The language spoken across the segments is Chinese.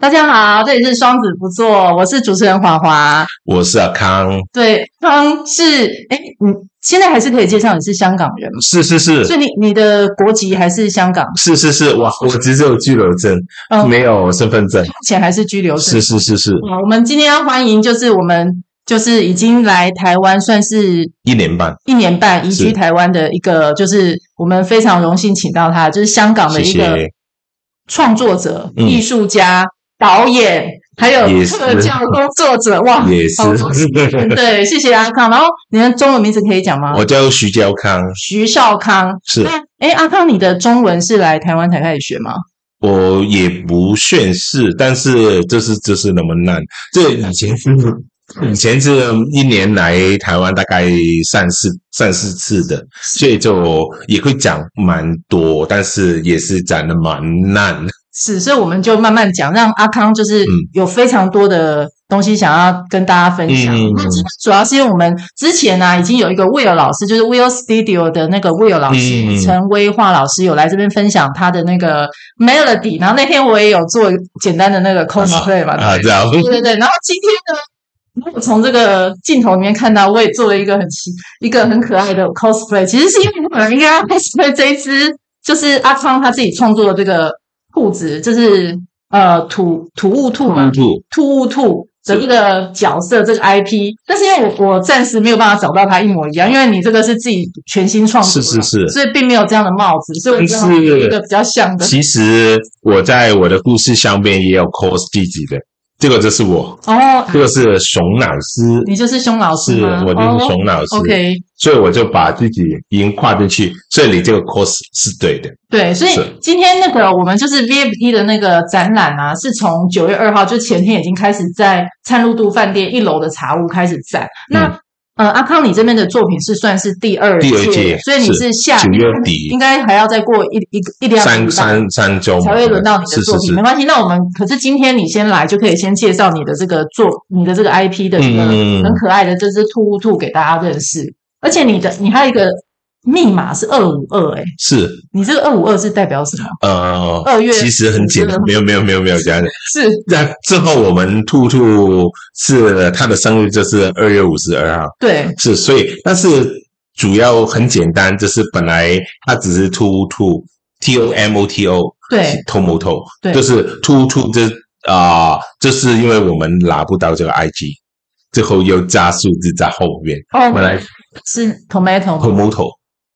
大家好，这里是双子不做，我是主持人华华，我是阿康。对，康是哎，你现在还是可以介绍你是香港人吗？是是是，所以你你的国籍还是香港？是是是，哇，我只有居留证，嗯、没有身份证，目前还是居留证。是是是是。好，我们今天要欢迎，就是我们就是已经来台湾，算是一年半，一年半移居台湾的一个，就是我们非常荣幸请到他，就是香港的一个创作者、艺术家。嗯导演还有特教工作者，哇，也是，对，谢谢阿康。然后你的中文名字可以讲吗？我叫徐娇康，徐少康是。哎，阿康，你的中文是来台湾才开始学吗？我也不算是，但是就是就是那么难。这以前是以前是一年来台湾大概三四三四次的，所以就也会讲蛮多，但是也是讲的蛮烂。是，所以我们就慢慢讲，让阿康就是有非常多的东西想要跟大家分享。嗯、那主要是因为我们之前呢、啊，已经有一个 Will 老师，就是 Will Studio 的那个 Will 老师，陈威化老师有来这边分享他的那个 Melody。然后那天我也有做简单的那个 cosplay 嘛，啊，这样，对对对。然后今天呢，我从这个镜头里面看到，我也做了一个很奇、一个很可爱的 cosplay。其实是因为我应该要 cosplay 这一只，就是阿康他自己创作的这个。兔子就是呃土土物兔嘛，兔物兔的这个角色这个 IP，但是因为我我暂时没有办法找到它一模一样，因为你这个是自己全新创作的，是是是，所以并没有这样的帽子，所以我是一个比较像的。其实我在我的故事上边也有 cos 自己的。这个就是我哦，这个是熊老师，你就是熊老师？是，我就是熊老师。OK，所以我就把自己已经跨进去，所以你这个 course 是对的。对，所以今天那个我们就是 VIP 的那个展览啊，是从九月二号，就前天已经开始在灿露度饭店一楼的茶屋开始展。那、嗯呃，阿康，你这边的作品是算是第二届，第二届，所以你是下九月底，应该还要再过一一个一两三三三周才会轮到你的作品。没关系，那我们可是今天你先来，就可以先介绍你的这个作，你的这个 IP 的一个很可爱的这只兔兔兔给大家认识，而且你的你还有一个。密码是二五二，哎，是你这个二五二是代表什么？呃，二月其实很简单，没有没有没有没有这样的。是那之后我们兔兔是他的生日就是二月五十二号，对，是所以但是主要很简单，就是本来它只是兔兔 T O M O T O，对，Tomoto，对，就是兔兔这啊，就是因为我们拿不到这个 I G，最后又加数字在后面，哦，本来是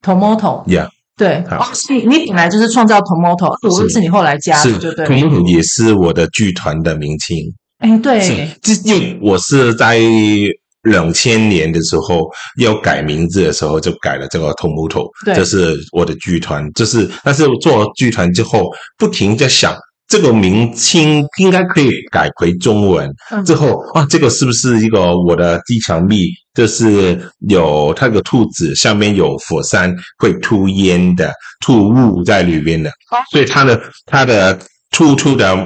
Tomato，Tomato。Tomoto，Yeah，对，哦，你你本来就是创造 Tomoto，是是你后来加的，对对。Tomoto 也是我的剧团的名称。哎，对，这因为我是在两千年的时候要改名字的时候就改了这个 Tomoto，对，这是我的剧团，就是但是做剧团之后不停在想。这个名清应该可以改回中文。之后啊，这个是不是一个我的吉祥物？就是有它个兔子，上面有火山会吐烟的吐雾在里边的，所以它的它的兔兔的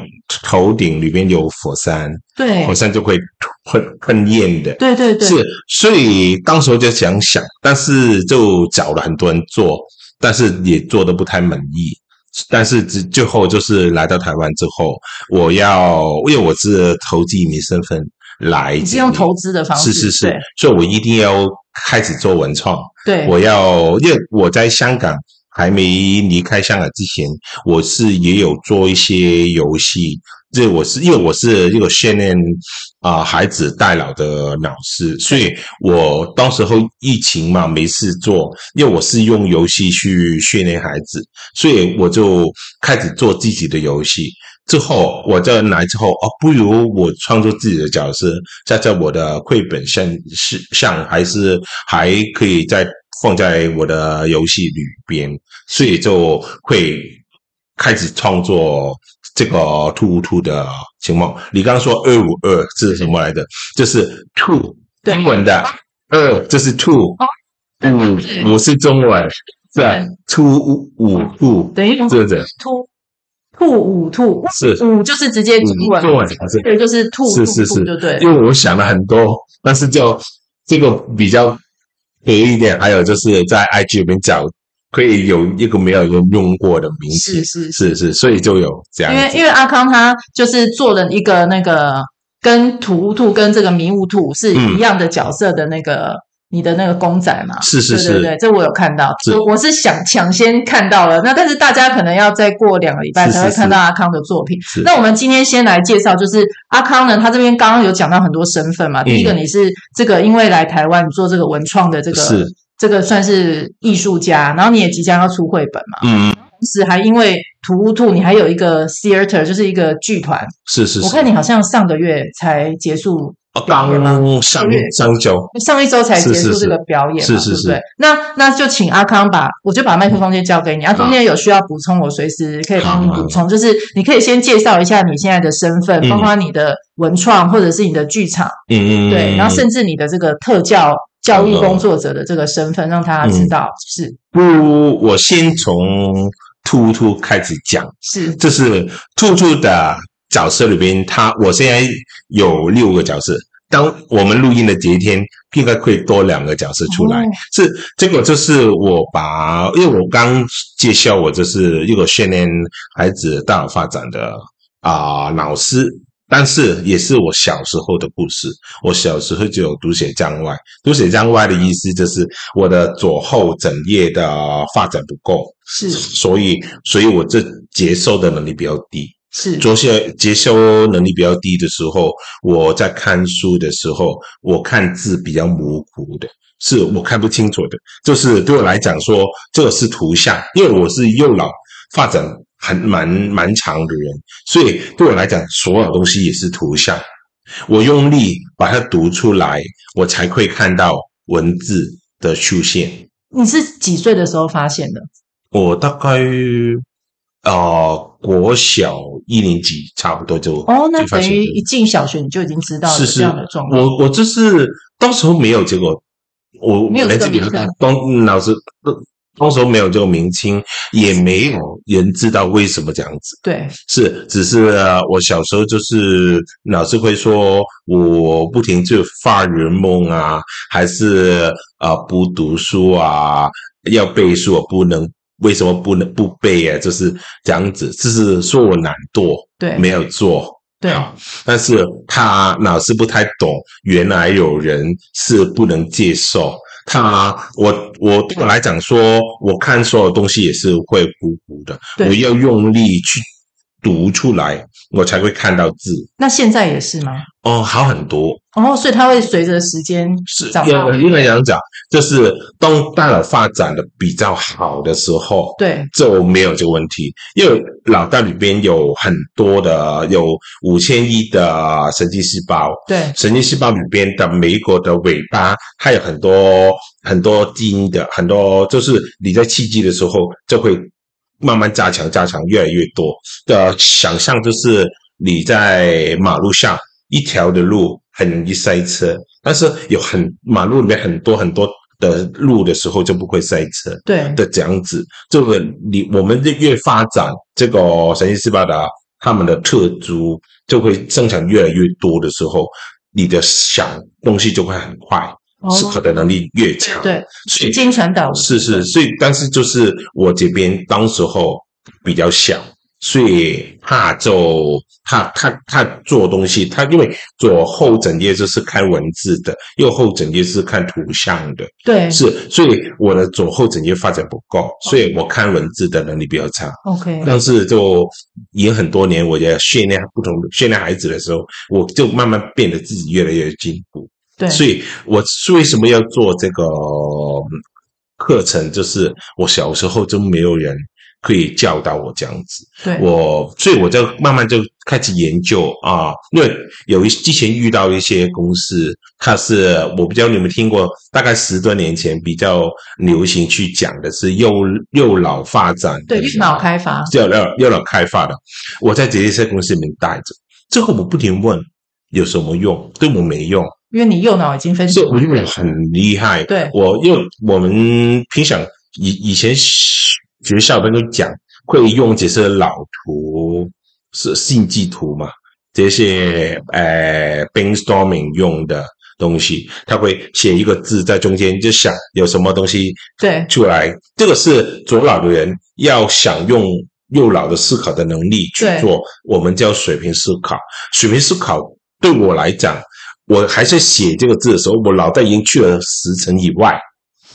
头顶里边有火山，对，火山就会喷喷烟的，对对对，是，所以当时就想想，但是就找了很多人做，但是也做的不太满意。但是最最后就是来到台湾之后，我要因为我是投资移民身份来，你是用投资的方式，是是是，所以我一定要开始做文创。对，我要因为我在香港还没离开香港之前，我是也有做一些游戏。这我是因为我是一个训练啊孩子代劳的老师，所以我当时候疫情嘛没事做，因为我是用游戏去训练孩子，所以我就开始做自己的游戏。之后我再来之后，哦，不如我创作自己的角色，在在我的绘本上是上还是还可以再放在我的游戏里边，所以就会开始创作。这个兔兔的情况，你刚刚说二五二是什么来的？就是兔，英文的二这是兔，五五是中文，是吧？兔五兔，等于是不是？兔兔五兔是五就是直接中文，中文是对，就是兔，是是是，对对。因为我想了很多，但是就这个比较可以一点，还有就是在 IG 里面找。可以有一个没有人用过的名字，是是是。是，所以就有这样。因为因为阿康他就是做了一个那个跟土乌兔跟这个迷雾兔是一样的角色的那个。嗯你的那个公仔嘛，是是是，对对对，这我有看到，我我是想抢先看到了，那但是大家可能要再过两个礼拜才会看到阿康的作品。是是是，那我们今天先来介绍，就是阿康呢，他这边刚刚有讲到很多身份嘛，嗯、第一个你是这个因为来台湾做这个文创的这个，是这个算是艺术家，然后你也即将要出绘本嘛，嗯，同时还因为土乌兔，你还有一个 theater，就是一个剧团，是是是，我看你好像上个月才结束。刚上上一周，上一周才结束这个表演嘛，是是是，对不对？那那就请阿康把，我就把麦克风先交给你。啊，中间有需要补充，我随时可以帮你补充。就是你可以先介绍一下你现在的身份，包括你的文创或者是你的剧场，嗯嗯，对，然后甚至你的这个特教教育工作者的这个身份，让大家知道是。不，我先从兔兔开始讲，是，这是兔兔的。角色里边，他我现在有六个角色。当我们录音的这一天，应该会多两个角色出来。哦、是这个，就是我把，因为我刚介绍我就是一个训练孩子大脑发展的啊、呃、老师，但是也是我小时候的故事。我小时候就有读写障碍，读写障碍的意思就是我的左后枕叶的发展不够，是，所以，所以我这接受的能力比较低。是，做些接收能力比较低的时候，我在看书的时候，我看字比较模糊的，是我看不清楚的。就是对我来讲说，这个是图像，因为我是右脑发展很蛮蛮长的人，所以对我来讲，所有东西也是图像。我用力把它读出来，我才会看到文字的出现。你是几岁的时候发现的？我大概。呃，国小一年级差不多就哦，那等于一进小学你就已经知道了这样的状况。我我就是当时候没有结果，我没有这个。当老师当时候没有这个明清，也没有人知道为什么这样子。对，是只是我小时候就是老师会说我不停就发人梦啊，还是啊不读书啊，要背书我不能。为什么不能不背啊？就是这样子，就是说我懒惰，对，没有做，对。但是他老师不太懂，原来有人是不能接受他。我我对我来讲说，我看所有东西也是会糊糊的，我要用力去读出来，我才会看到字。那现在也是吗？哦，好很多。哦，所以它会随着时间是，因为这样讲，就是当大脑发展的比较好的时候，对，就没有这个问题。因为脑袋里边有很多的，有五千亿的神经细胞，对，神经细胞里边的每一个的尾巴，它有很多很多基因的，很多就是你在刺激的时候，就会慢慢加强，加强越来越多的想象，就是你在马路上一条的路。很容易塞车，但是有很马路里面很多很多的路的时候就不会塞车。对的，这样子，这个你我们越发展这个神经细胞的他们的特质就会生产越来越多的时候，你的想东西就会很快，思考的能力越强。对，所以经传导是是，所以但是就是我这边当时候比较小。所以他就他他他做东西，他因为左后整页就是看文字的，右后整页是看图像的。对，是，所以我的左后整页发展不够，所以我看文字的能力比较差。OK，但是就已经很多年，我在训练不同训练孩子的时候，我就慢慢变得自己越来越进步。对，所以我为什么要做这个课程？就是我小时候就没有人。可以教导我这样子，对，我所以我就慢慢就开始研究啊，因为有一之前遇到一些公司，它是我不知道你们听过，大概十多年前比较流行去讲的是右右脑发展，对，右脑开发，右脑右脑开发的，我在这些公司里面待着，最后我不停问有什么用，对我没用，因为你右脑已经分析，我右脑很厉害，对，我因为我们平常以以前。学校都讲会用这些脑图，是心智图嘛？这些呃 brainstorming 用的东西，他会写一个字在中间，就想有什么东西对出来。对这个是左脑的人要想用右脑的思考的能力去做，我们叫水平思考。水平思考对我来讲，我还在写这个字的时候，我脑袋已经去了十层以外，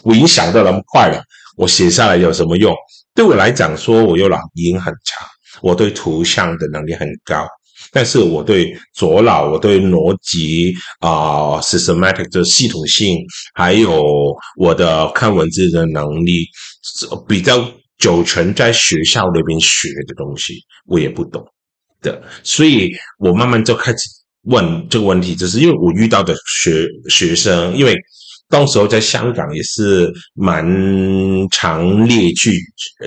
我已经想到那么快了。我写下来有什么用？对我来讲，说我右脑已经很强，我对图像的能力很高。但是我对左脑，我对逻辑啊、呃、systematic 的系统性，还有我的看文字的能力，比较久存在学校那边学的东西，我也不懂的，所以我慢慢就开始问这个问题，就是因为我遇到的学学生，因为。当时候在香港也是蛮强烈去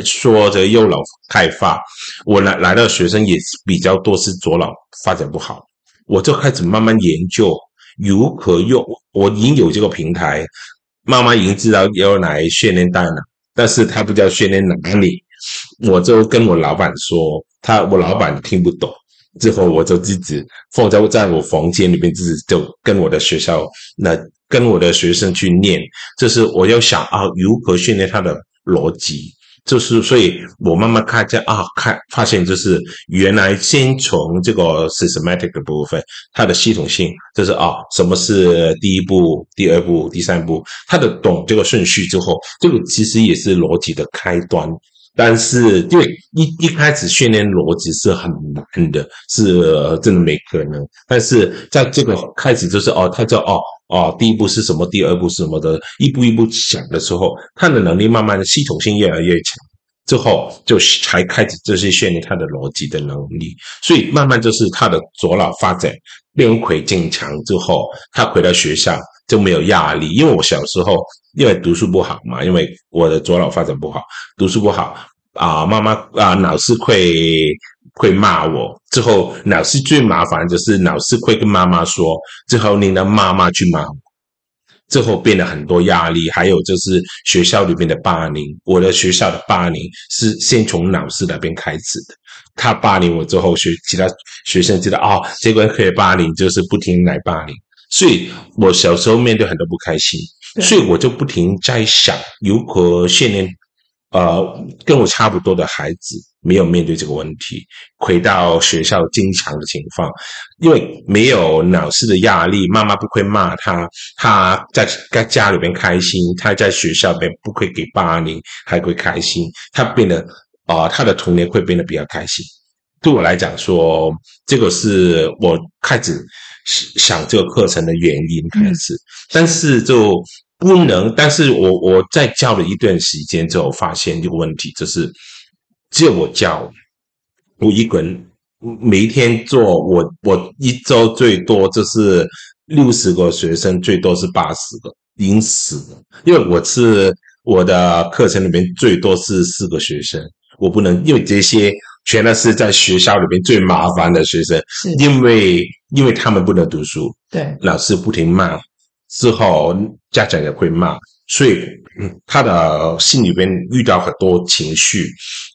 说这右脑开发，我来来的学生也比较多是左脑发展不好，我就开始慢慢研究如何用。我已经有这个平台，妈妈已经知道要来训练大脑，但是他不知道训练哪里，我就跟我老板说，他我老板听不懂。之后我就自己放在在我房间里面，自己就跟我的学校那跟我的学生去念，就是我要想啊，如何训练他的逻辑，就是所以我慢慢看见啊，看发现就是原来先从这个 systematic 的部分，它的系统性，就是啊，什么是第一步、第二步、第三步，他的懂这个顺序之后，这个其实也是逻辑的开端。但是，因为一一开始训练逻辑是很难的，是真的没可能。但是在这个开始就是哦，他叫哦哦，第一步是什么，第二步是什么的，一步一步想的时候，他的能力慢慢的系统性越来越强，之后就才开始这些训练他的逻辑的能力。所以慢慢就是他的左脑发展变轨增强之后，他回到学校就没有压力。因为我小时候。因为读书不好嘛，因为我的左脑发展不好，读书不好啊，妈妈啊，老师会会骂我。之后老师最麻烦就是老师会跟妈妈说，之后你的妈妈去骂我，之后变得很多压力。还有就是学校里面的霸凌，我的学校的霸凌是先从老师那边开始的。他霸凌我之后，学其他学生知道哦，这个可以霸凌，就是不停来霸凌。所以我小时候面对很多不开心。所以我就不停在想，如何训练，呃，跟我差不多的孩子没有面对这个问题，回到学校经常的情况，因为没有老师的压力，妈妈不会骂他，他在在家里边开心，他在学校里边不会给霸凌，还会开心，他变得啊、呃，他的童年会变得比较开心。对我来讲说，这个是我开始。想这个课程的原因开始，但是就不能。但是我我在教了一段时间之后，发现一个问题，就是只有我教，我一个人每一天做，我我一周最多就是六十个学生，最多是八十个，临死的。因为我是我的课程里面最多是四个学生，我不能因为这些。全都是在学校里面最麻烦的学生，因为因为他们不能读书，对，老师不停骂，之后家长也会骂，所以他的心里边遇到很多情绪，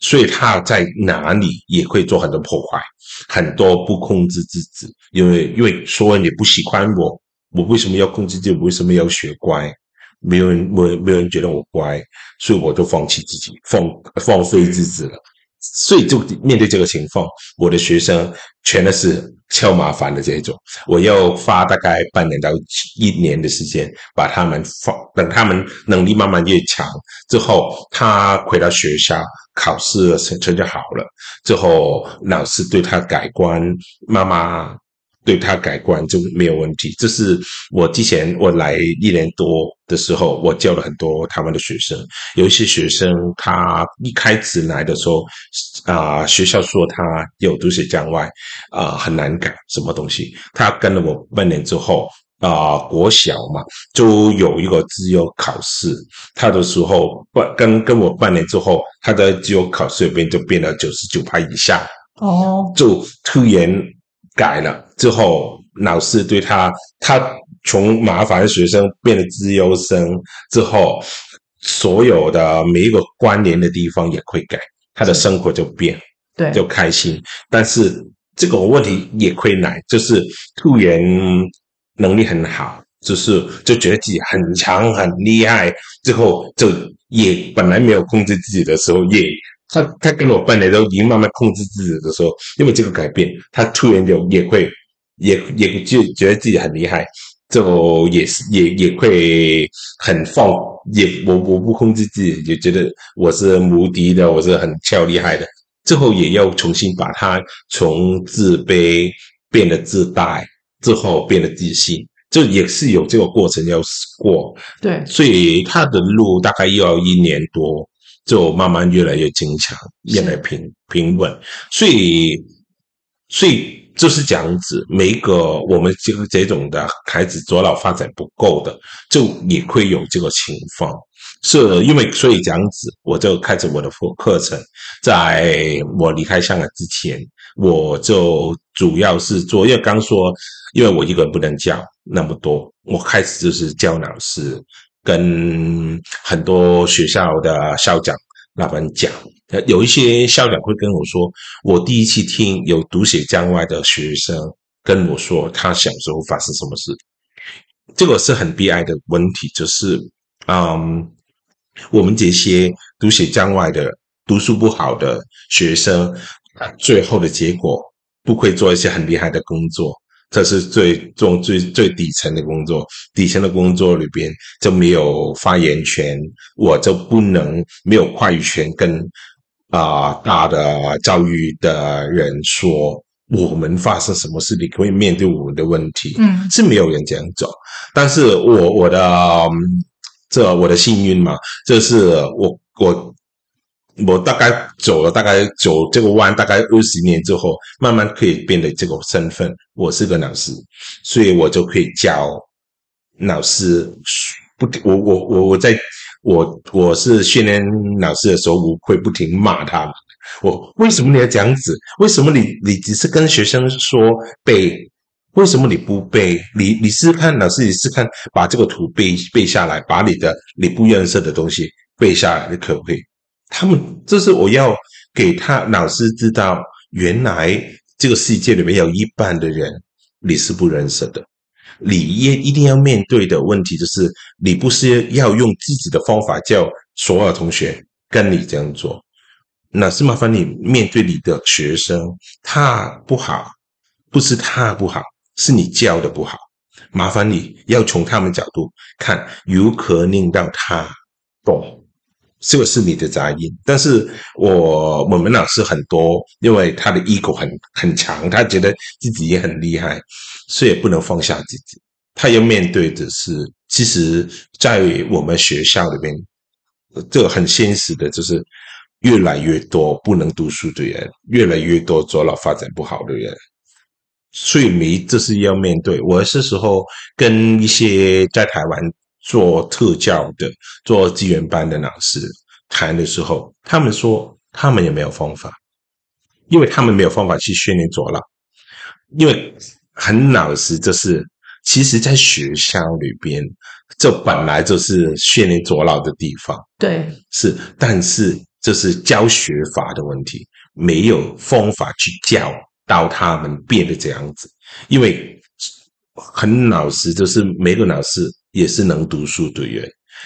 所以他在哪里也会做很多破坏，很多不控制自己，因为因为说你不喜欢我，我为什么要控制自己？为什么要学乖？没有人没没有人觉得我乖，所以我就放弃自己，放放飞自己了。所以就面对这个情况，我的学生全都是超麻烦的这一种，我要花大概半年到一年的时间把他们放，等他们能力慢慢越强之后，他回到学校考试成成绩好了之后，老师对他改观，妈妈。对他改观就没有问题。这是我之前我来一年多的时候，我教了很多台湾的学生。有一些学生他一开始来的时候，啊、呃，学校说他有读写障碍，啊、呃，很难改什么东西。他跟了我半年之后，啊、呃，国小嘛，就有一个自由考试。他的时候半跟跟我半年之后，他的自由考试里边就变了九十九趴以下。哦，就突然。改了之后，老师对他，他从麻烦的学生变得自由生之后，所有的每一个关联的地方也会改，他的生活就变，对，就开心。但是这个问题也会来，就是突然能力很好，就是就觉得自己很强很厉害，最后就也本来没有控制自己的时候，也他他跟我本来都已经慢慢控制自己的时候，因为这个改变，他突然就也会也也就觉得自己很厉害，就也是也也会很放，也我我不控制自己，也觉得我是无敌的，我是很超厉害的，最后也要重新把它从自卑变得自大，之后变得自信。就也是有这个过程要过，对，所以他的路大概要一年多，就慢慢越来越坚强，越来越平平稳。所以，所以就是这样子，每一个我们这个这种的孩子左脑发展不够的，就也会有这个情况。是因为所以这样子，我就开始我的课课程，在我离开香港之前，我就主要是做，因为刚说，因为我一个人不能教。那么多，我开始就是教老师，跟很多学校的校长老板讲。有一些校长会跟我说，我第一次听有读写障碍的学生跟我说，他小时候发生什么事。这个是很悲哀的问题，就是，嗯，我们这些读写障碍的、读书不好的学生，最后的结果不会做一些很厉害的工作。这是最重、最最底层的工作，底层的工作里边就没有发言权，我就不能没有话语权跟啊、呃、大的教育的人说我们发生什么事，你可以面对我们的问题，嗯，是没有人这样做。但是我我的这我的幸运嘛，就是我我。我大概走了，大概走这个弯，大概二十年之后，慢慢可以变得这个身份。我是个老师，所以我就可以教老师。不，我我我我在我我是训练老师的时候，我会不停骂他们。我为什么你要这样子？为什么你你只是跟学生说背？为什么你不背？你你试试看，老师你试试看，把这个图背背下来，把你的你不认识的东西背下来，你可不可以？他们这是我要给他老师知道，原来这个世界里面有一半的人你是不认识的，你也一定要面对的问题就是，你不是要用自己的方法叫所有同学跟你这样做，那是麻烦你面对你的学生，他不好，不是他不好，是你教的不好，麻烦你要从他们角度看，如何令到他懂。这个是你的杂音，但是我我们老师很多，因为他的 ego 很很强，他觉得自己也很厉害，所以也不能放下自己。他要面对的是，其实，在我们学校里面，这很现实的，就是越来越多不能读书的人，越来越多左脑发展不好的人，所以你这是要面对。我是时候跟一些在台湾。做特教的、做资源班的老师谈的时候，他们说他们也没有方法，因为他们没有方法去训练左脑。因为很老实，就是其实，在学校里边，这本来就是训练左脑的地方。对，是，但是这是教学法的问题，没有方法去教到他们变得这样子。因为很老实，就是每个老师。也是能读书的人，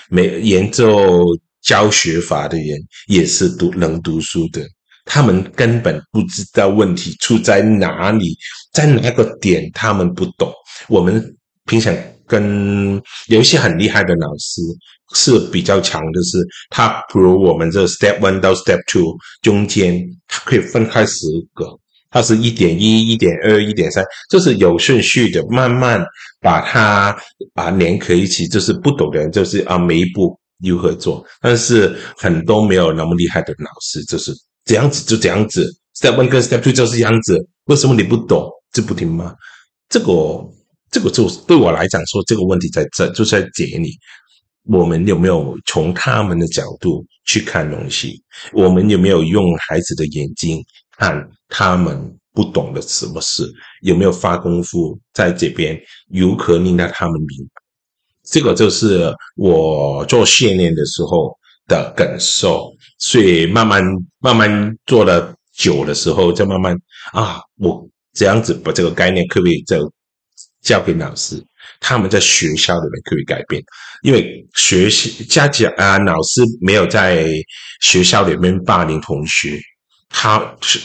没研究教学法的人也是读能读书的。他们根本不知道问题出在哪里，在哪个点他们不懂。我们平常跟有一些很厉害的老师是比较强的是，他比如我们这 step one 到 step two 中间，他可以分开十个。它是一点一、一点二、一点三，就是有顺序的，慢慢把它把连合一起。就是不懂的人，就是啊，每一步如何做。但是很多没有那么厉害的老师，就是这样子，就这样子。Step one 跟 Step two 就是这样子。为什么你不懂就不听吗？这个这个就对我来讲说，这个问题在这，就是在解你。我们有没有从他们的角度去看东西？我们有没有用孩子的眼睛？看他们不懂的什么事，有没有发功夫在这边，如何令到他们明白？这个就是我做训练的时候的感受。所以慢慢慢慢做了久的时候，就慢慢啊，我这样子把这个概念可不可以就交给老师，他们在学校里面可以改变，因为学习家长啊，老师没有在学校里面霸凌同学，他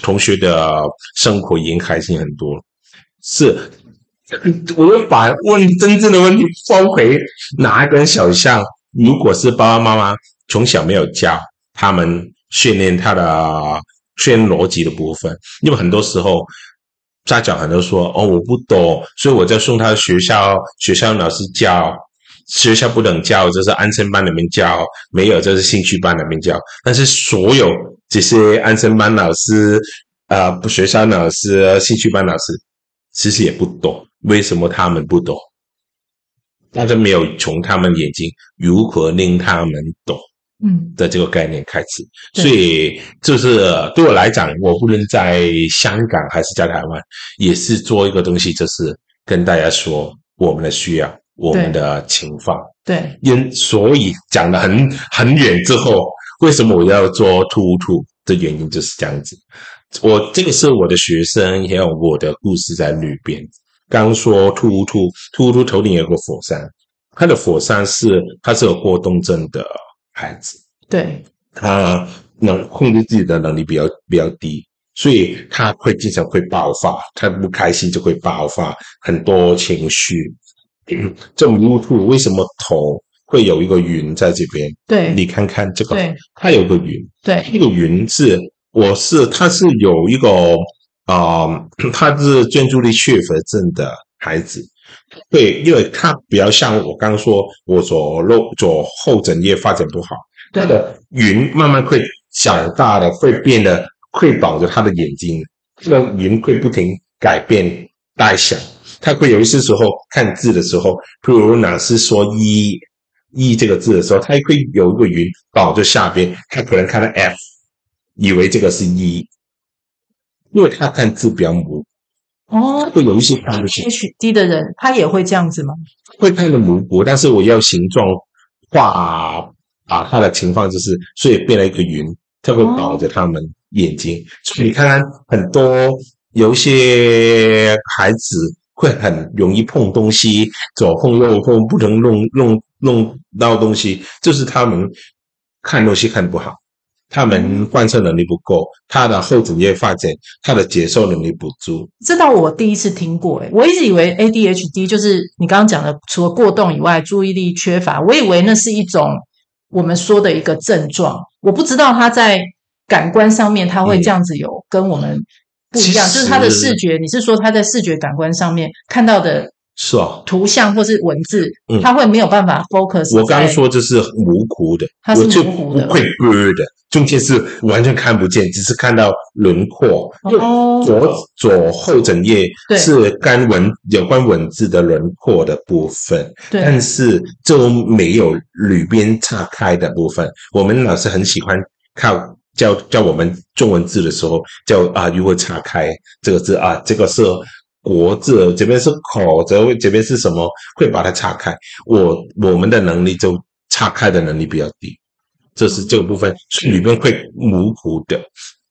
同学的生活已经开心很多。是，我要把问真正的问题放回，哪一根小象？如果是爸爸妈妈从小没有教他们训练他的训练逻辑的部分，因为很多时候。家长很多说哦，我不懂，所以我就送他学校，学校老师教，学校不能教，就是安亲班里面教，没有就是兴趣班里面教。但是所有这些安生班老师，呃，不学校老师、兴趣班老师，其实也不懂，为什么他们不懂？大家没有从他们眼睛如何令他们懂。嗯的这个概念开始，嗯、所以就是对我来讲，我不论在香港还是在台湾，也是做一个东西，就是跟大家说我们的需要，我们的情况。对，因所以讲得很很远之后，为什么我要做兔兔的原因就是这样子。我这个是我的学生，也有我的故事在里边。刚说兔兔，兔兔头顶有个火山，它的火山是它是有过动症的。孩子，对，他能控制自己的能力比较比较低，所以他会经常会爆发，他不开心就会爆发很多情绪。嗯，这种乌兔为什么头会有一个云在这边？对，你看看这个，对，它有个云，对，这个云是我是它是有一个啊、呃，他是专注力缺乏症的孩子。对，因为他比较像我刚刚说，我左右左后枕叶发展不好，他的云慢慢会长大的，会变得会绑着他的眼睛，这个云会不停改变大小，他会有一些时候看字的时候，譬如老师说一一这个字的时候，他会有一个云绑着下边，他可能看到 F，以为这个是 E，，因为他看字比较模糊。哦，会有一些看不清。ADHD 的人，他也会这样子吗？会看得模糊，但是我要形状画啊，他的情况就是，所以变了一个云，他会保着他们眼睛。哦、所以你看看，很多有一些孩子会很容易碰东西，左碰右碰，不能弄弄弄到东西，就是他们看东西看不好。他们贯彻能力不够，他的后主业发展，他的接受能力不足。这倒我第一次听过，诶，我一直以为 ADHD 就是你刚刚讲的，除了过动以外，注意力缺乏，我以为那是一种我们说的一个症状。我不知道他在感官上面他会这样子有跟我们不一样，嗯、就是他的视觉，你是说他在视觉感官上面看到的？是啊，图像或是文字，嗯，他会没有办法 focus。我刚刚说这是模糊的，它是模糊的，不会 blur 的，中间是完全看不见，只是看到轮廓。哦，左左后整页是干文有关文字的轮廓的部分，但是就没有里边岔开的部分。我们老师很喜欢靠教教我们中文字的时候，叫啊，如何岔开这个字啊，这个是。国字这边是口，这这边是什么？会把它岔开。我我们的能力就岔开的能力比较低，这是这个部分里面会模糊的。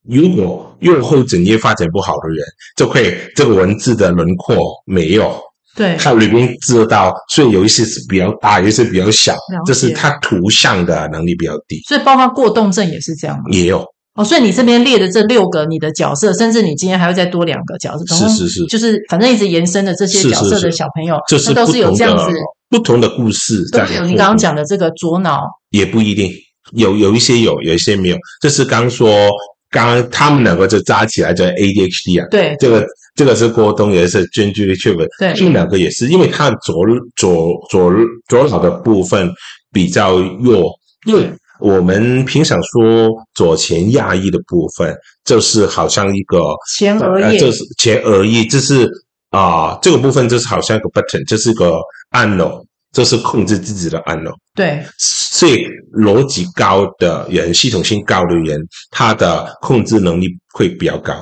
如果用后枕叶发展不好的人，就会这个文字的轮廓没有，对，它里面知道，所以有一些是比较大，有一些比较小，这是它图像的能力比较低。所以包括过动症也是这样吗？也有。哦，所以你这边列的这六个你的角色，甚至你今天还会再多两个角色，是是是，就是反正一直延伸的这些角色的小朋友，是是是，那都是有这样子不同的故事在。对，你刚刚讲的这个左脑也不一定有，有一些有，有一些没有。这是刚说，刚刚他们两个就扎起来叫 ADHD 啊，对，这个这个是过动，也是专注力缺乏，对，这两个也是，因为他左左左左脑的部分比较弱，因为。我们平常说左前压抑的部分，就是好像一个前额叶，这、呃就是前额叶，这是啊、呃，这个部分就是好像一个 button，这是一个按钮，这是控制自己的按钮。对，所以逻辑高的人，系统性高的人，他的控制能力会比较高。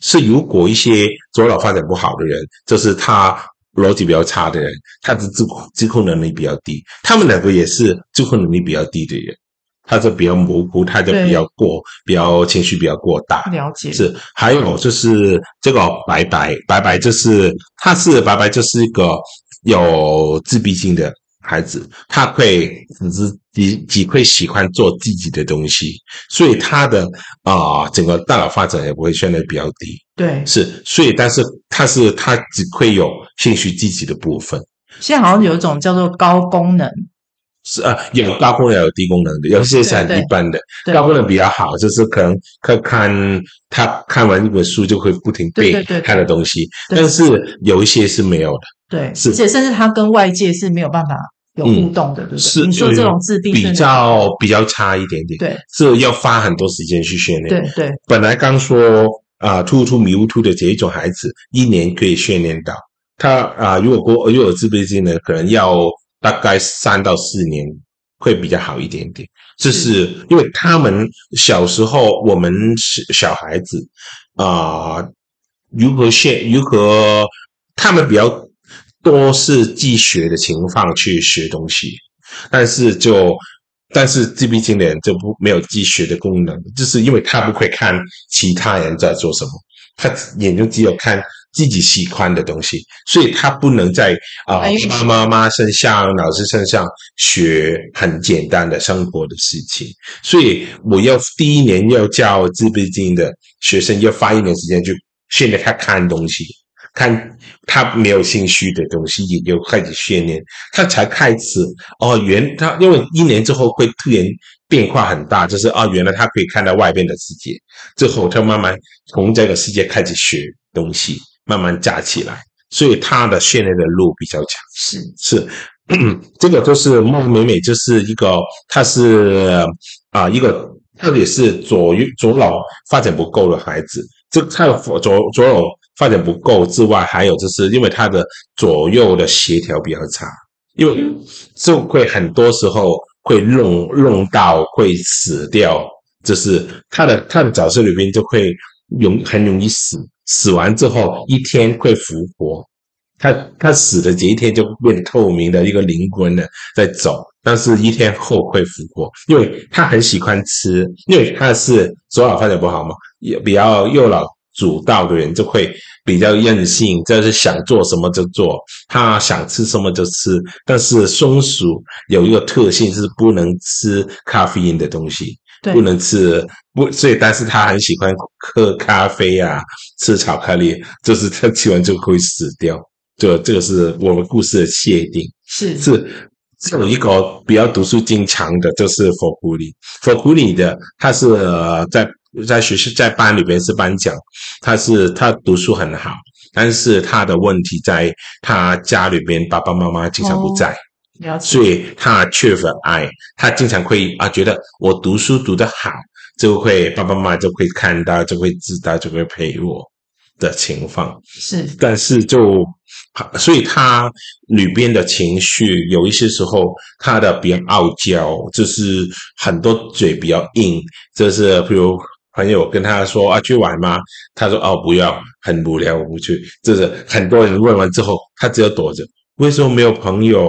是如果一些左脑发展不好的人，就是他。逻辑比较差的人，他的自控自控能力比较低。他们两个也是自控能力比较低的人，他就比较模糊，他就比较过，比较情绪比较过大。了解。是，还有就是这个白白白白，就是他是白白，就是一个有自闭性的孩子，他会只是只只会喜欢做自己的东西，所以他的啊、呃、整个大脑发展也不会相对比较低。对，是，所以但是他是他只会有兴趣自己的部分。现在好像有一种叫做高功能。是啊，有高功能有低功能的，有些是很一般的。高功能比较好，就是可能看看他看完一本书就会不停背他的东西，但是有一些是没有的。对，是，而且甚至他跟外界是没有办法有互动的，对不对？是，你说这种自闭比较比较差一点点，对，是要花很多时间去训练。对对，本来刚说啊，突突迷糊突的这一种孩子，一年可以训练到他啊，如果过又有自闭症呢，可能要。大概三到四年会比较好一点点，这是因为他们小时候，我们小孩子啊、呃，如何学，如何他们比较多是自学的情况去学东西，但是就但是自闭症的人就不没有自学的功能，就是因为他不会看其他人在做什么，他眼睛只有看。自己喜欢的东西，所以他不能在啊妈妈妈身上、老师身上学很简单的生活的事情。所以我要第一年要教自闭症的学生，要花一年时间去训练他看东西，看他没有兴趣的东西，也就开始训练他才开始哦。原他因为一年之后会突然变化很大，就是哦，原来他可以看到外边的世界，之后他慢慢从这个世界开始学东西。慢慢加起来，所以他的训练的路比较长。是是，这个就是孟美美，就是一个，他是啊、呃、一个，特别是左右左脑发展不够的孩子。这他的左左脑发展不够之外，还有就是因为他的左右的协调比较差，因为就会很多时候会弄弄到会死掉，就是他的他的角色里面就会容很容易死。死完之后一天会复活，他他死的这一天就变透明的一个灵魂的，在走，但是一天后会复活，因为他很喜欢吃，因为他是左脑发展不好嘛，也比较右脑主道的人就会比较任性，就是想做什么就做，他想吃什么就吃，但是松鼠有一个特性是不能吃咖啡因的东西。对不能吃不，所以但是他很喜欢喝咖啡啊，吃巧克力，就是他吃完就会死掉。这这个是我们故事的设定，是是有一个比较读书经常的，就是佛狐狸。佛狐狸的他是在在学校在班里边是班长，他是他读书很好，但是他的问题在他家里边爸爸妈妈经常不在。哦所以他缺乏爱，他经常会啊觉得我读书读得好，就会爸爸妈妈就会看到，就会知道，就会陪我的情况。是，但是就所以他里边的情绪有一些时候他的比较傲娇，就是很多嘴比较硬，就是比如朋友跟他说啊去玩吗？他说哦不要，很无聊，我不去。就是很多人问完之后，他只有躲着。为什么没有朋友？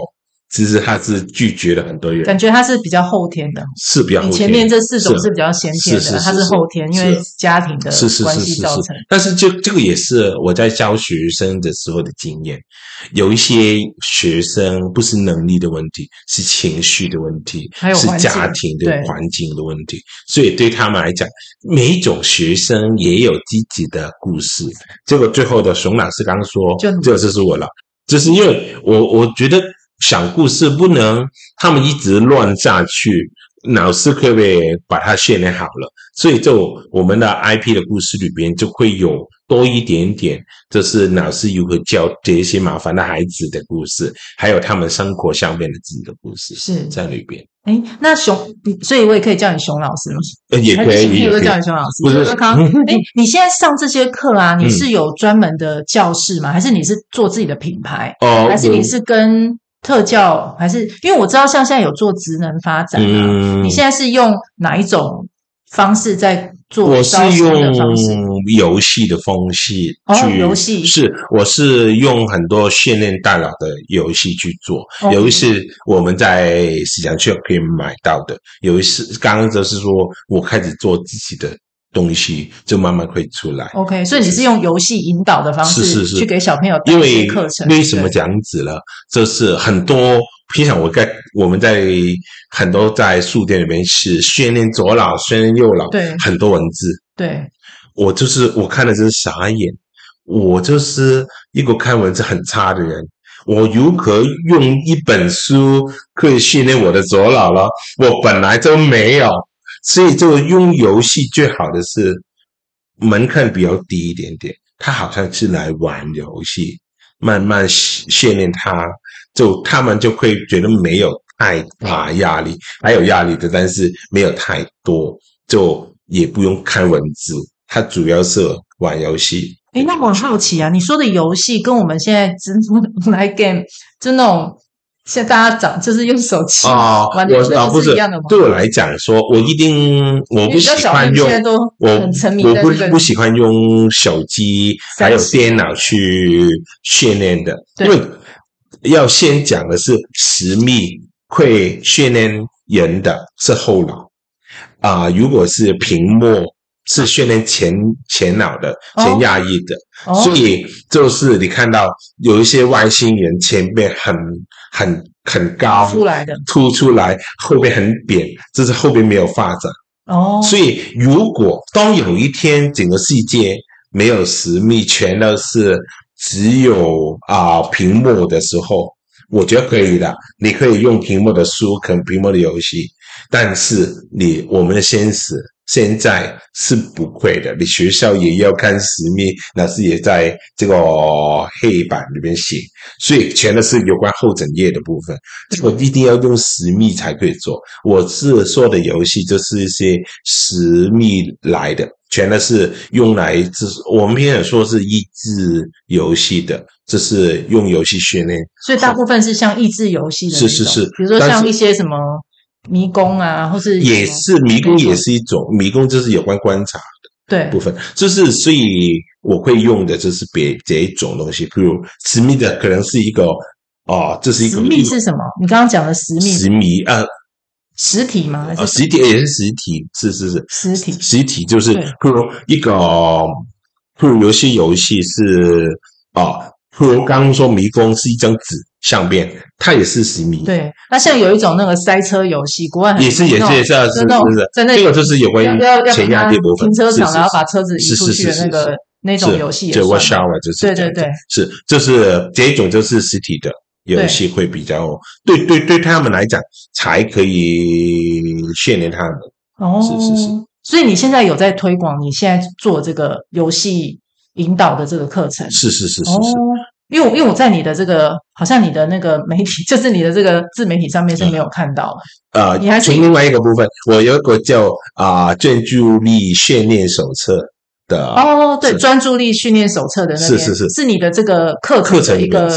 其实他是拒绝了很多人，感觉他是比较后天的，是比较后天。前面这四种是比较先天的，他是后天，因为家庭的关系造成。但是就这个也是我在教学生的时候的经验，有一些学生不是能力的问题，是情绪的问题，还有是家庭的环境的问题。所以对他们来讲，每一种学生也有自己的故事。这个最后的熊老师刚刚说，就这个就是我了，就是因为我我觉得。讲故事不能，他们一直乱下去，老师可不可以把它训练好了？所以就我们的 IP 的故事里边就会有多一点点，就是老师如何教这些麻烦的孩子的故事，还有他们生活上面的自己的故事是在里边。哎，那熊，所以我也可以叫你熊老师吗？也可以，也可以叫你熊老师。不是，康，哎，你现在上这些课啊，你是有专门的教室吗？还是你是做自己的品牌？哦，还是你是跟？特教还是因为我知道，像现在有做职能发展啊，嗯、你现在是用哪一种方式在做我是用游戏的方式去、哦、游戏。是，我是用很多训练大脑的游戏去做，哦、有一次我们在市场上可以买到的，有一次刚刚就是说我开始做自己的东西，就慢慢会出来。OK，所以你是用游戏引导的方式，是是是，去给小朋友带一些课程。为为什么这样子呢？这是很多。平常我在我们在很多在书店里面是训练左脑、训练右脑，对，很多文字。对，我就是我看的真是傻眼。我就是一个看文字很差的人，我如何用一本书可以训练我的左脑了？我本来就没有，所以就用游戏最好的是门槛比较低一点点。他好像是来玩游戏，慢慢训练他。就他们就会觉得没有太大压力，还有压力的，但是没有太多，就也不用看文字，他主要是玩游戏。诶，那我很好奇啊，你说的游戏跟我们现在真正来 game 就那种，现在大家长就是用手机啊，我啊不是？对我来讲说，我一定我不喜欢用，我很沉迷我不不喜欢用手机还有电脑去训练的，因为。要先讲的是，实密会训练人的是后脑啊、呃，如果是屏幕是训练前前脑的前压抑的，哦、所以就是你看到有一些外星人前面很很很高出来的凸出来，后面很扁，这是后面没有发展哦。所以如果当有一天整个世界没有实密，全都是。只有啊、呃、屏幕的时候，我觉得可以的。你可以用屏幕的书，看屏幕的游戏，但是你我们的现实现在是不会的。你学校也要看实密，老师也在这个黑板里面写，所以全都是有关后整页的部分。这个一定要用实密才可以做。我是说的游戏，就是一些实密来的。全都是用来，这是我们平常说是益智游戏的，这是用游戏训练，所以大部分是像益智游戏的，是是是，比如说像一些什么迷宫啊，或是也是迷宫，也是一种迷宫，就是有关观察的部分，就是所以我会用的就是别这一种东西，譬如实密的可能是一个哦，这是一个实密是什么？你刚刚讲的实密，实密啊。实体吗？还是啊，实体也是实体，是是是，实体。实体就是，譬如一个，譬如有些游戏是啊，譬如刚刚说迷宫是一张纸相变，它也是实迷。对，那像有一种那个塞车游戏，国外也是也是也是是是是，在那这个就是有关于前压力部分，停车场然后把车子移出去的那个那种游戏，就 Rush Hour 就是对对对，是就是这一种就是实体的。游戏会比较对对对，他们来讲才可以训练他们。哦，是是是。所以你现在有在推广你现在做这个游戏引导的这个课程？是是是是是。哦，因为因为我在你的这个好像你的那个媒体，就是你的这个自媒体上面是没有看到的。啊，你还从另外一个部分，我有一个叫啊专注力训练手册的。哦，对，专注力训练手册的是是是，是你的这个课课程一个。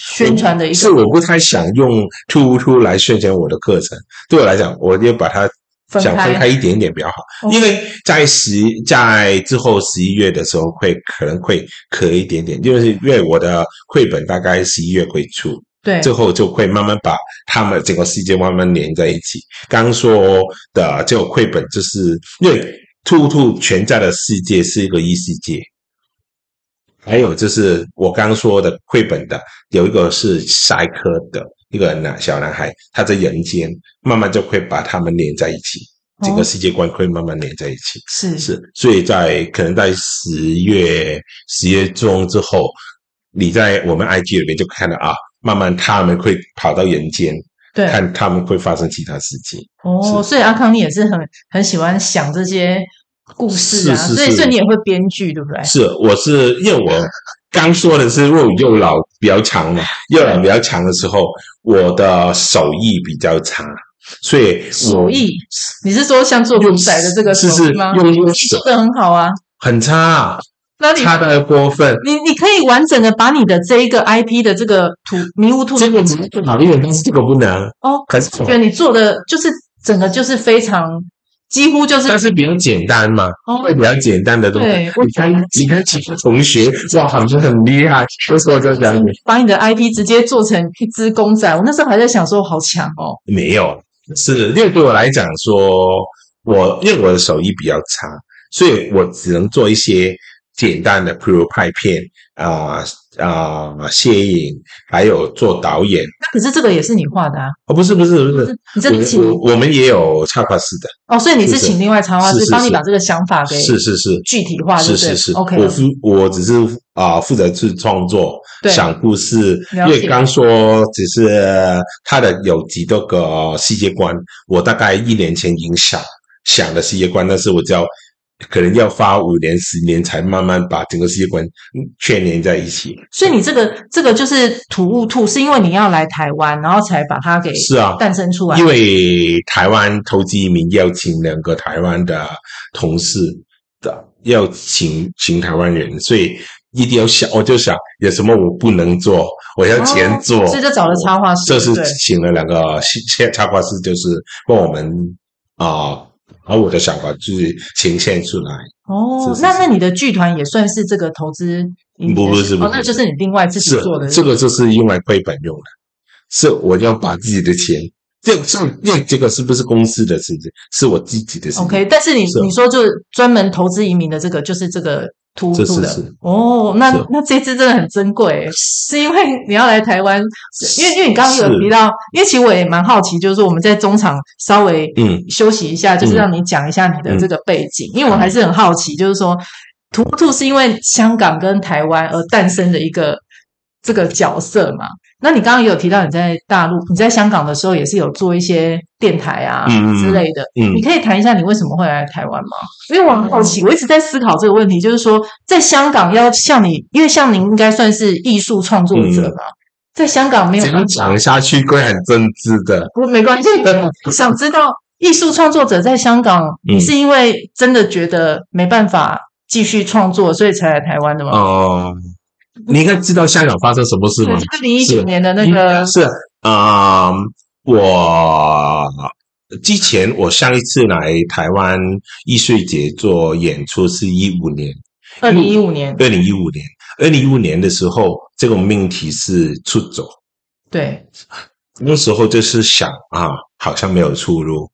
宣传的一个是我不太想用 ToTo 来宣传我的课程，对我来讲，我就把它想分开一点点比较好，因为在十在之后十一月的时候会可能会咳一点点，就是因为我的绘本大概十一月会出，对，之后就会慢慢把他们整个世界慢慢连在一起。刚刚说的这个绘本，就是因为 ToTo 全在的世界是一个异世界。还有就是我刚刚说的绘本的，有一个是赛科的一个男小男孩，他在人间，慢慢就会把他们连在一起，整个世界观会慢慢连在一起。是是，所以在可能在十月十月中之后，你在我们 IG 里面就看到啊，慢慢他们会跑到人间，对，看他们会发生其他事情。哦，所以阿康你也是很很喜欢想这些。故事啊，是是是，所以所以你也会编剧，对不对？是，我是因为我刚说的是，因为我右脑比较强嘛，右脑比较强的时候，我的手艺比较差，所以手艺，你是说像做古仔的这个手艺吗？用用手做的很好啊，很差啊，那你差的过分。你你可以完整的把你的这一个 IP 的这个图迷雾兔，这个好一点，但是这个不能哦。可是觉得你做的就是整个就是非常。几乎就是，但是比较简单嘛，哦，会比较简单的东西。对，你看，你看其他同学哇，好像很厉害，为什么就这样子？把你的 IP 直接做成一只公仔，我那时候还在想说，好强哦。没有，是因为对我来讲说，我因为我的手艺比较差，所以我只能做一些简单的，譬如拍片啊。啊，摄影还有做导演，那可是这个也是你画的啊？哦，不是不是不是，你这请我，我们也有插画师的哦，所以你是请另外插画师帮你把这个想法给是是是具体化，是是是，OK。我负我只是啊、呃、负责去创作，想故事，因为刚说只是他的有几多个世界观，我大概一年前已经想想的世界观，但是我叫。可能要花五年、十年才慢慢把整个世界观串联在一起。所以你这个这个就是土物兔，是因为你要来台湾，然后才把它给是啊诞生出来。因为台湾投资移民要请两个台湾的同事的，要请请台湾人，所以一定要想，我就想有什么我不能做，我要钱做，所以就找了插画师，这是请了两个插画师，就是帮我们啊。呃而我的想法就是呈现出来。哦，那那你的剧团也算是这个投资？不不是不是，哦，那就是你另外自己做的。这个就是用来亏本用的，是我要把自己的钱，这这这这个是不是公司的事情？是我自己的事情。OK，但是你你说就专门投资移民的这个，就是这个。突突的。哦，那那这只真的很珍贵，是因为你要来台湾，因为因为你刚刚有提到，因为其实我也蛮好奇，就是说我们在中场稍微嗯。休息一下，就是让你讲一下你的这个背景，因为我还是很好奇，就是说突突是因为香港跟台湾而诞生的一个这个角色嘛。那你刚刚也有提到你在大陆，你在香港的时候也是有做一些电台啊之类的，嗯，你可以谈一下你为什么会来台湾吗？因为我很好奇，我一直在思考这个问题，就是说在香港要像你，因为像您应该算是艺术创作者吧，在香港没有讲下去会很政治的，不过没关系。想知道艺术创作者在香港，你是因为真的觉得没办法继续创作，所以才来台湾的吗？哦。你应该知道香港发生什么事吗？二零一九年的那个是啊、呃，我之前我上一次来台湾艺术节做演出是一五年，二零一五年，二零一五年，二零一五年的时候，这个命题是出走，对，那时候就是想啊，好像没有出路，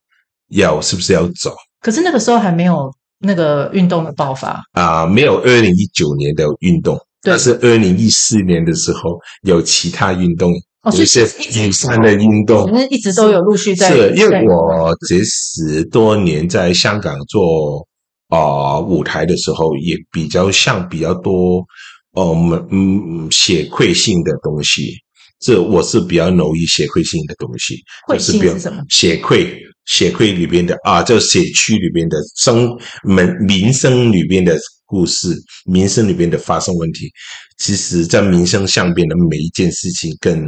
要是不是要走？可是那个时候还没有那个运动的爆发啊、呃，没有二零一九年的运动。但是二零一四年的时候，有其他运动，哦、有些雨伞的运动，那一直都有陆续在。是因为我这十多年在香港做啊、呃、舞台的时候，也比较像比较多，呃、嗯嗯，血馈性的东西。这我是比较容易血馈性的东西，馈性是什么？血馈，血馈里边的啊，这社区里边的生门民生里边的。故事民生里边的发生问题，其实，在民生上边的每一件事情，跟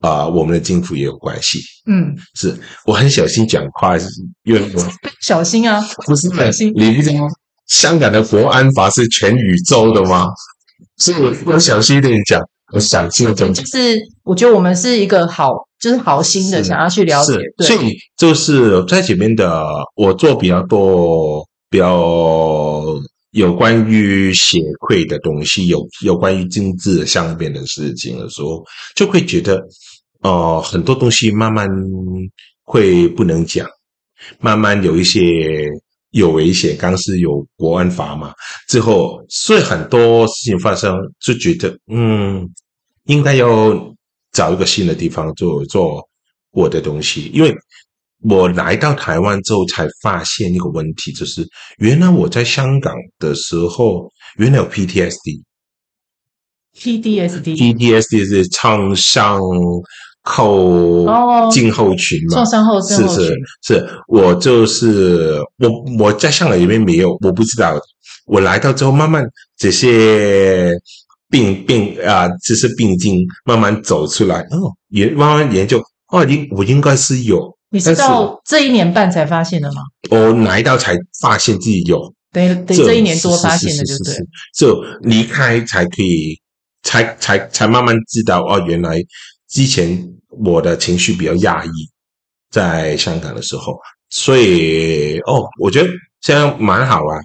啊、呃、我们的政府也有关系。嗯，是我很小心讲话，因为我小心啊，不是小心。你知道香港的国安法是全宇宙的吗？所以我我小心一点讲，我小心点讲。就是我觉得我们是一个好，就是好心的想要去了解。所以就是在前面的，我做比较多，比较。有关于血馈的东西，有有关于政治上边的事情的时候，就会觉得，呃，很多东西慢慢会不能讲，慢慢有一些有危险。刚是有国安法嘛，之后所以很多事情发生，就觉得，嗯，应该要找一个新的地方做做我的东西，因为。我来到台湾之后，才发现一个问题，就是原来我在香港的时候，原来有 PTSD。PTSD，PTSD 是创伤后症候群嘛？创伤后症候群。是是是，我就是我我在香港里面没有，我不知道。我来到之后，慢慢这些病病啊，这些病症慢慢走出来。哦，也慢慢研究，哦，应我应该是有。你是到这一年半才发现的吗？我来到才发现自己有，对对，这一年多发现的，就对。就离开才可以，才才才慢慢知道哦，原来之前我的情绪比较压抑，在香港的时候，所以哦，我觉得这样蛮好啊，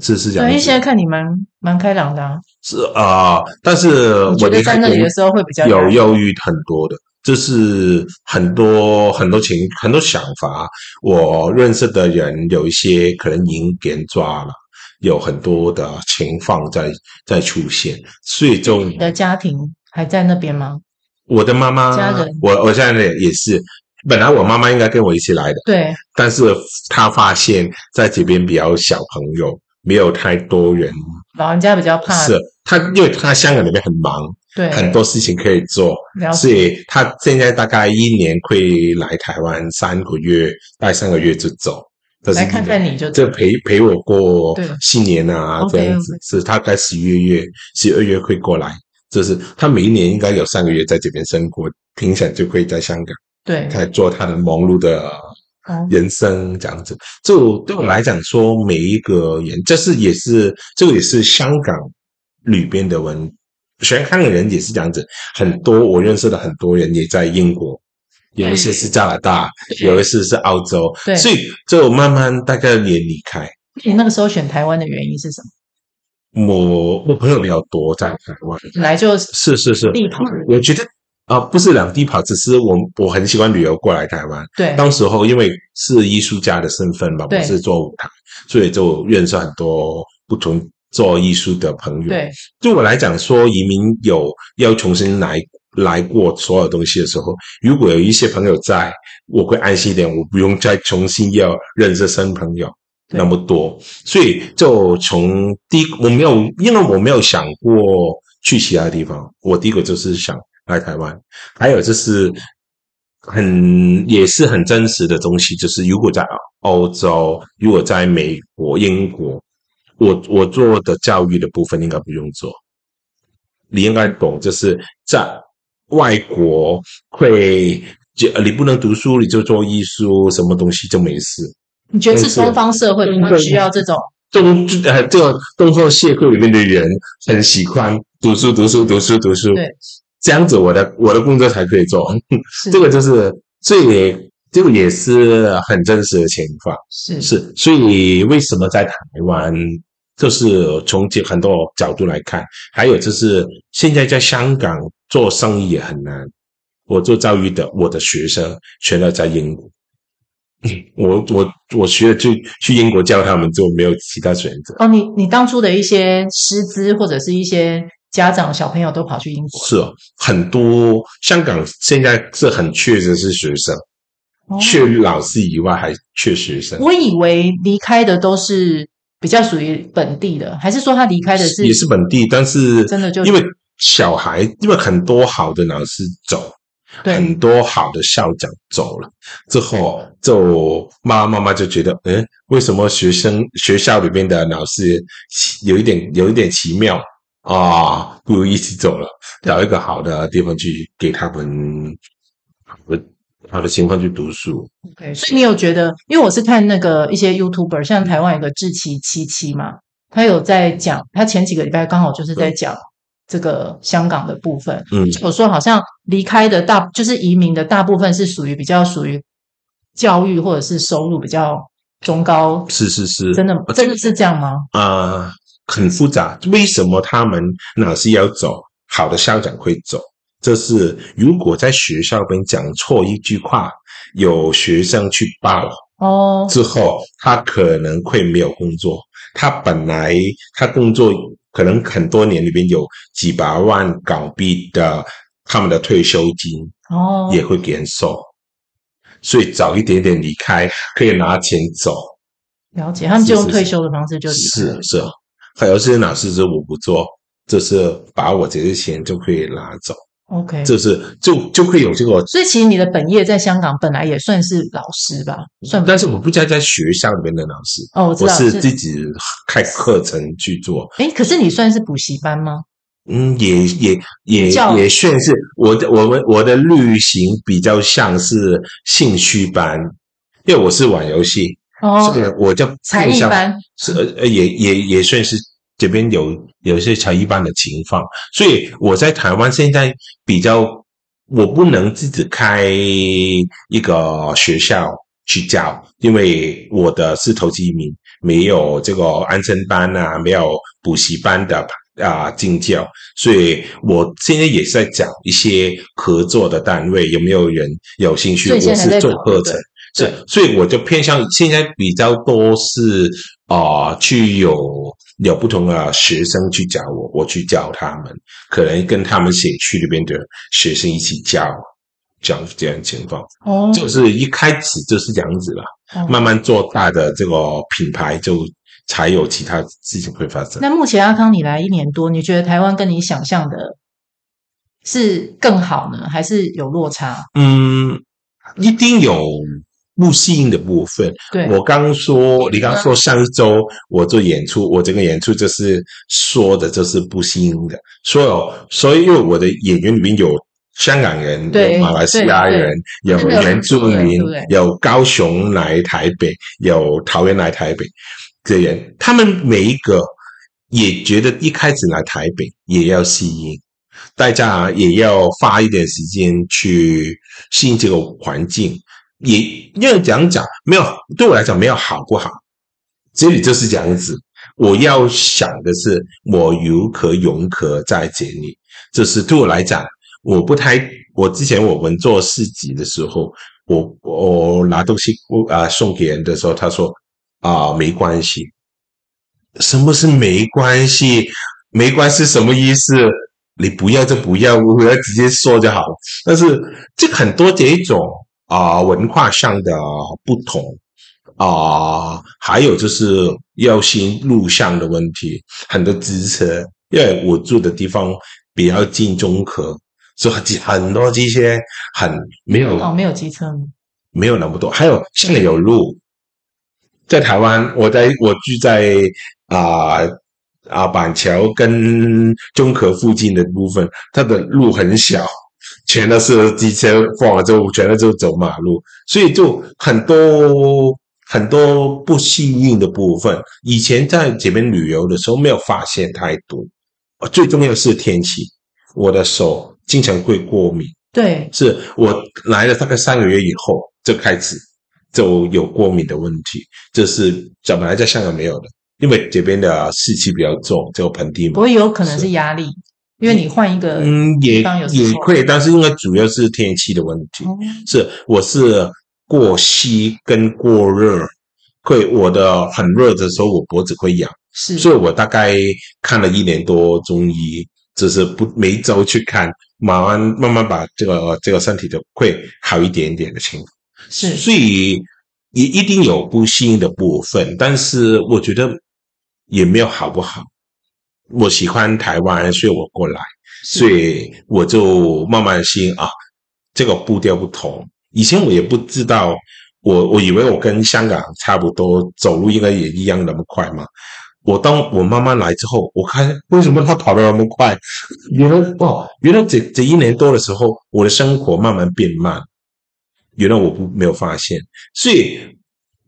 是是这样。因为现在看你蛮蛮开朗的啊。是啊、呃，但是我觉得在那里的时候会比较有忧郁很多的，就是很多很多情很多想法。我认识的人有一些可能已经给人抓了，有很多的情况在在出现，所以就你的家庭还在那边吗？我的妈妈，家人，我我现在也是。本来我妈妈应该跟我一起来的，对。但是她发现在这边比较小朋友，没有太多人，老人家比较怕。是她，因为她香港那边很忙，对，很多事情可以做，所以他现在大概一年会来台湾三个月，待三个月就走。来看看你就就陪陪我过新年啊，这样子。是他在十一月、十二月会过来。就是他每一年应该有三个月在这边生活，平常就可以在香港，对，在做他的忙碌的人生这样子。就对我来讲说，每一个人，这是也是这个也是香港里边的文，全香港人也是这样子。很多我认识的很多人也在英国，有一些是加拿大，有一些是澳洲，所以就慢慢大概也离开。你那个时候选台湾的原因是什么？我我朋友比较多在台湾，本来就是是是地跑。我觉得啊、呃，不是两地跑，只是我我很喜欢旅游过来台湾。对，当时候因为是艺术家的身份嘛，不是做舞台，所以就认识很多不同做艺术的朋友。对，对我来讲说，移民有要重新来来过所有东西的时候，如果有一些朋友在，我会安心一点，我不用再重新要认识新朋友。那么多，所以就从第一，我没有，因为我没有想过去其他地方。我第一个就是想来台湾，还有就是很也是很真实的东西，就是如果在欧洲，如果在美国、英国，我我做的教育的部分应该不用做。你应该懂，就是在外国会，就你不能读书，你就做艺术，什么东西就没事。你觉得是东方社会比较需要这种东呃，这个东方社会里面的人很喜欢读书，读书，读书，读书。对，这样子我的我的工作才可以做。这个就是最这个也是很真实的情况。是是，所以为什么在台湾，就是从很多角度来看，还有就是现在在香港做生意也很难。我做教育的，我的学生全都在英国。我我我学了就去英国教他们，就没有其他选择。哦，你你当初的一些师资或者是一些家长小朋友都跑去英国？是哦，很多香港现在是很缺的是学生，哦、缺老师以外还缺学生。我以为离开的都是比较属于本地的，还是说他离开的是也是本地？但是真的就因为小孩，因为很多好的老师走。对很多好的校长走了之后，就妈妈妈就觉得，嗯，为什么学生学校里面的老师有一点有一点奇妙啊？不如一起走了，找一个好的地方去给他们好的情况去读书。OK，所以你有觉得，因为我是看那个一些 YouTuber，像台湾有个志奇七七嘛，他有在讲，他前几个礼拜刚好就是在讲。这个香港的部分，嗯，我说好像离开的大就是移民的大部分是属于比较属于教育或者是收入比较中高，是是是，真的真的是这样吗？啊、呃，很复杂。为什么他们老是要走？好的校长会走，这是如果在学校边讲错一句话，有学生去报哦，之后他可能会没有工作。他本来他工作。可能很多年里边有几百万港币的他们的退休金哦，也会给人收，所以早一点点离开可以拿钱走。了解，他们就用退休的方式就离开。是是，是，还有些老师说我不做，就是把我这些钱就可以拿走。OK，就是就就会有这个，所以其实你的本业在香港本来也算是老师吧，算，但是我不在在学校里面的老师哦，我知道，我是自己开课程去做。哎，可是你算是补习班吗？嗯，也也也也算是我的我们我的旅行比较像是兴趣班，因为我是玩游戏哦，所以我叫才艺班，是呃也也也算是。这边有有一些才艺班的情况，所以我在台湾现在比较，我不能自己开一个学校去教，因为我的是投机移民，没有这个安生班啊，没有补习班的啊进教，所以我现在也是在找一些合作的单位，有没有人有兴趣？我是做课程，是，所以我就偏向现在比较多是啊、呃，去有有不同的学生去教我，我去教他们，可能跟他们写区里边的学生一起教。这样这样情况，哦，就是一开始就是这样子了，哦，慢慢做大的这个品牌，就才有其他事情会发生。那目前阿康你来一年多，你觉得台湾跟你想象的是更好呢，还是有落差？嗯，一定有不适应的部分。对，我刚刚说，你刚刚说上一周我做演出，我整个演出就是说的就是不适应的，所有所以因为我的演员里面有。香港人，有马来西亚人，有原住民，有高雄来台北，有桃园来台北的人，他们每一个也觉得一开始来台北也要适应，大家也要花一点时间去适应这个环境。也因为讲讲没有对我来讲没有好不好，这里就是这样子。我要想的是，我如何融合在这里，就是对我来讲。我不太，我之前我们做市集的时候，我我拿东西啊送给人的时候，他说啊没关系，什么是没关系？没关系什么意思？你不要就不要，我要直接说就好了。但是这很多这一种啊文化上的不同啊，还有就是要新路上的问题，很多机车，因为我住的地方比较近中和。所以很多这些很没有哦，没有机车，没有那么多。还有现在有路，在台湾，我在我住在啊啊板桥跟中和附近的部分，它的路很小，全都是机车放了之后，全都就走马路，所以就很多很多不幸运的部分。以前在这边旅游的时候没有发现太多，最重要是天气，我的手。经常会过敏，对，是我来了大概三个月以后就开始就有过敏的问题，这是怎么来在香港没有的，因为这边的湿气比较重，这个盆地嘛。不过有可能是压力，因为你换一个嗯，也也会，但是因为主要是天气的问题。嗯、是我是过膝跟过热，会我的很热的时候我脖子会痒，是，所以我大概看了一年多中医，只是不每一周去看。慢慢慢慢把这个这个身体的会好一点点的情况，是，所以也一定有不适应的部分，但是我觉得也没有好不好。我喜欢台湾，所以我过来，所以我就慢慢适应啊。这个步调不同，以前我也不知道，我我以为我跟香港差不多，走路应该也一样那么快嘛。我当我慢慢来之后，我看为什么他跑得那么快？原来哦，原来这这一年多的时候，我的生活慢慢变慢。原来我不没有发现，所以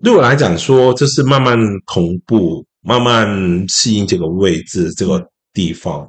对我来讲说，这是慢慢同步，慢慢适应这个位置这个地方。